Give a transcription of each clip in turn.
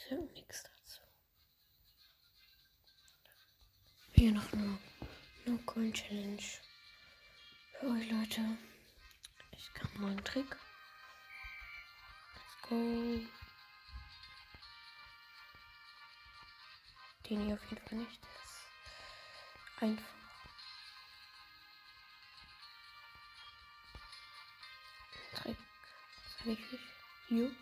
Ich sag nichts dazu. Hier noch eine No-Coin-Challenge für euch Leute. Ich kann mal einen Trick. Let's go. Den hier auf jeden Fall nicht. Das ist einfach. Trick. Sag ich nicht. Hier.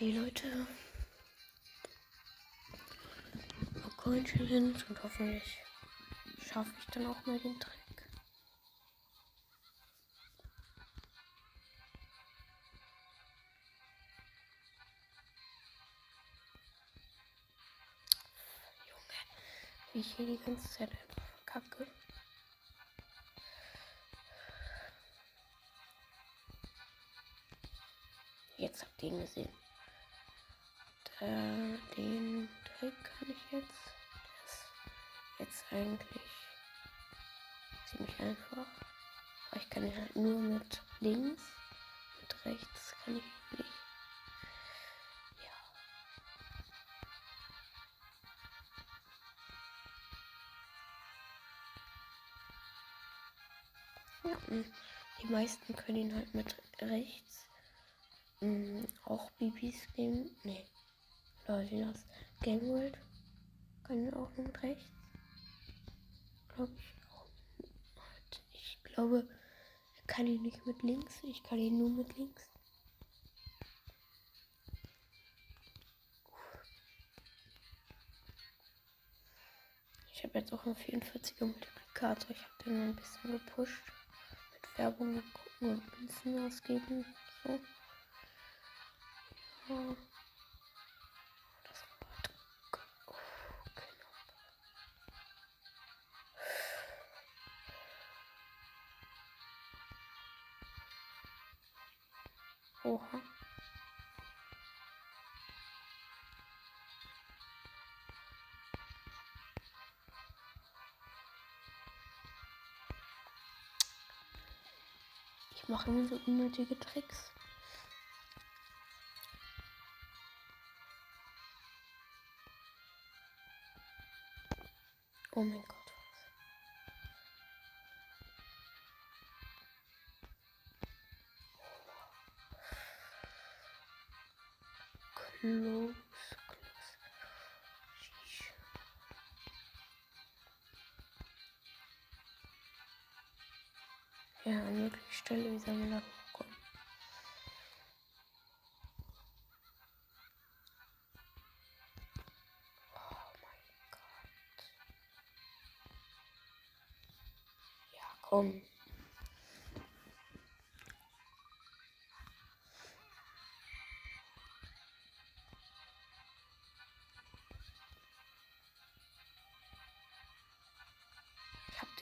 Okay, Leute. Coin Challenge und hoffentlich schaffe ich dann auch mal den Trick. Junge, wie ich hier die ganze Zeit einfach verkacke. Jetzt habt ihr ihn gesehen. Äh, den Trick kann ich jetzt. Der ist jetzt eigentlich ziemlich einfach. Aber ich kann ihn halt nur mit links. Mit rechts kann ich nicht. Ja. ja die meisten können ihn halt mit rechts. Mhm, auch BBs nehmen. Nee. Leute, das Game World können auch mit rechts. Glaube ich auch. Ich glaube, ich kann ihn nicht mit links. Ich kann ihn nur mit links. Ich habe jetzt auch einen 44er Multiplikator. Ich habe den ein bisschen gepusht. Mit Werbung gucken und Münzen ausgeben. So. Ja. Oha. Ich mache immer so unnötige Tricks. Oh mein Gott. Close, close. Ja, wie sollen wir da hochkommen? Oh mein komm.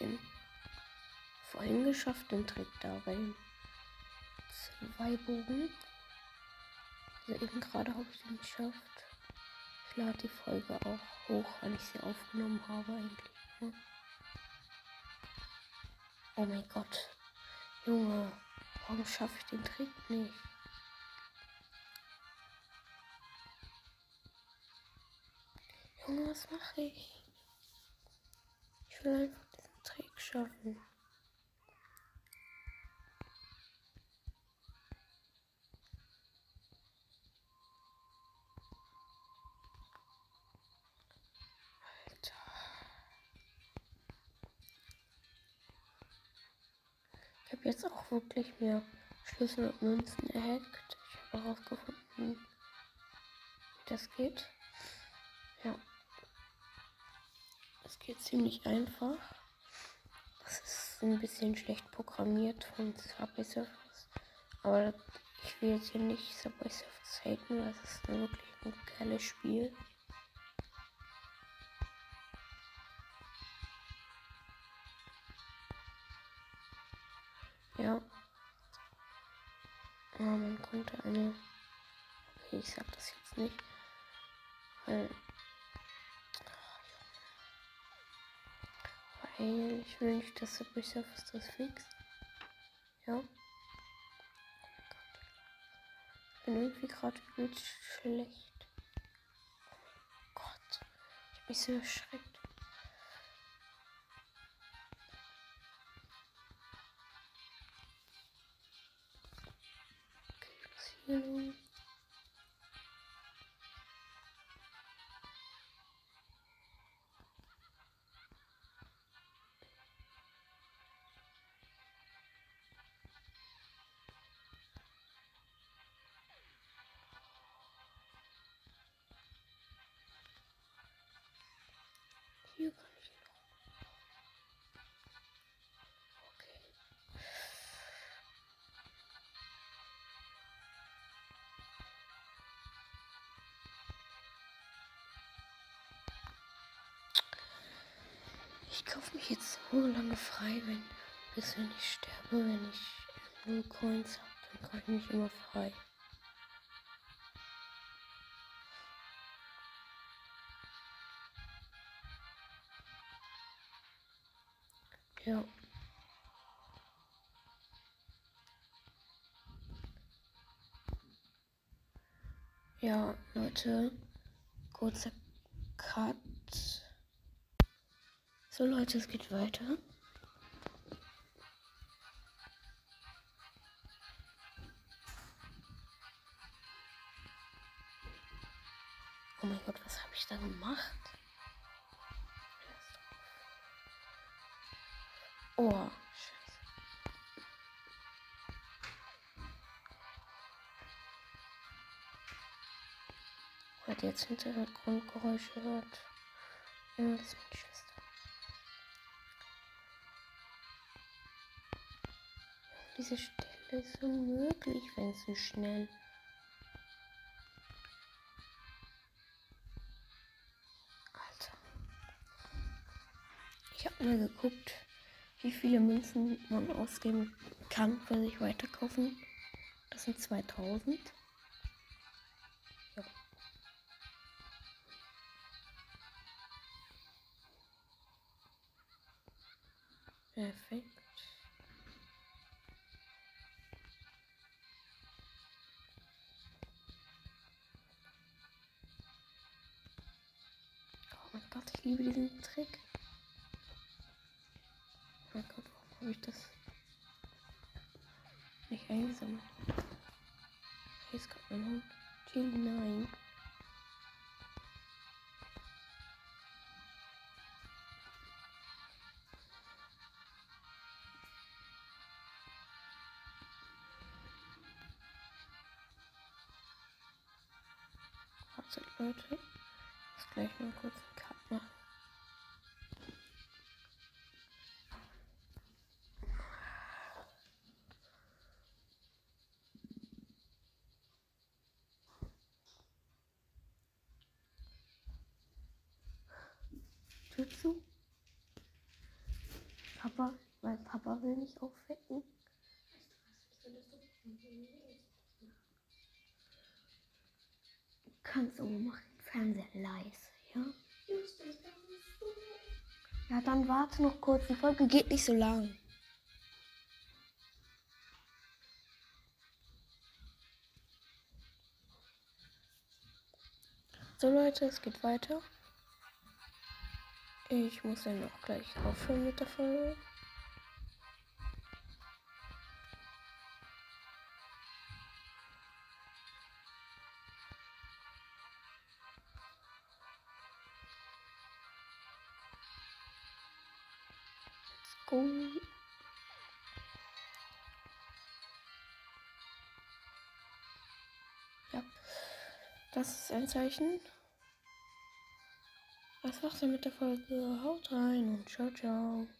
Den vorhin geschafft, den Trick da rein. Zwei Bogen. Also eben gerade habe ich den geschafft. Ich lade die Folge auch hoch, weil ich sie aufgenommen habe eigentlich. Ne? Oh mein Gott. Junge, warum schaffe ich den Trick nicht? Junge, was mache ich? Ich will einfach Trick schaffen. Ich habe jetzt auch wirklich mehr Schlüssel und Münzen erhackt. Ich habe herausgefunden, wie das geht. Ja. Es geht ziemlich einfach. Das ist ein bisschen schlecht programmiert von Subway Surfers. Aber ich will jetzt hier nicht Subway Surfers haten, das ist wirklich ein geiles Spiel. Ja. Oh, mein könnte eine. Okay, ich sag das jetzt nicht. Weil ich will nicht, dass Subway Surface das fixt. Ja. Ich bin irgendwie gerade übelst schlecht. Oh Gott. Ich mich so erschreckt. Hallo. Hier Ich kaufe mich jetzt so lange frei, wenn, bis wenn ich sterbe, wenn ich null Coins habe, dann kaufe ich mich immer frei. Ja. Ja, Leute, kurzer Cut. So Leute, es geht weiter. Oh mein Gott, was habe ich da gemacht? Oh, scheiße. Hat jetzt Hintergrundgeräusche hört. Das ist meine Schwester. Diese Stelle ist unmöglich, wenn es so schnell. Alter. Ich habe mal geguckt, wie viele Münzen man ausgeben kann für sich weiterkaufen. Das sind 2000. Ja. Perfekt. Gott, ich liebe diesen Trick. Oh mein Gott, warum habe ich das nicht eingesammelt? Hier ist gerade mein Hund. Chill, nein. Leute. Muss gleich mal kurz Tür zu. Papa, mein Papa will mich aufwecken. Du kannst aber mach den Fernseher leise, ja? Ja, dann warte noch kurz. Die Folge geht nicht so lang. So Leute, es geht weiter. Ich muss dann auch gleich aufhören mit der Folge. Let's go. Ja, das ist ein Zeichen. Das war's dann mit der Folge. Haut rein und ciao, ciao.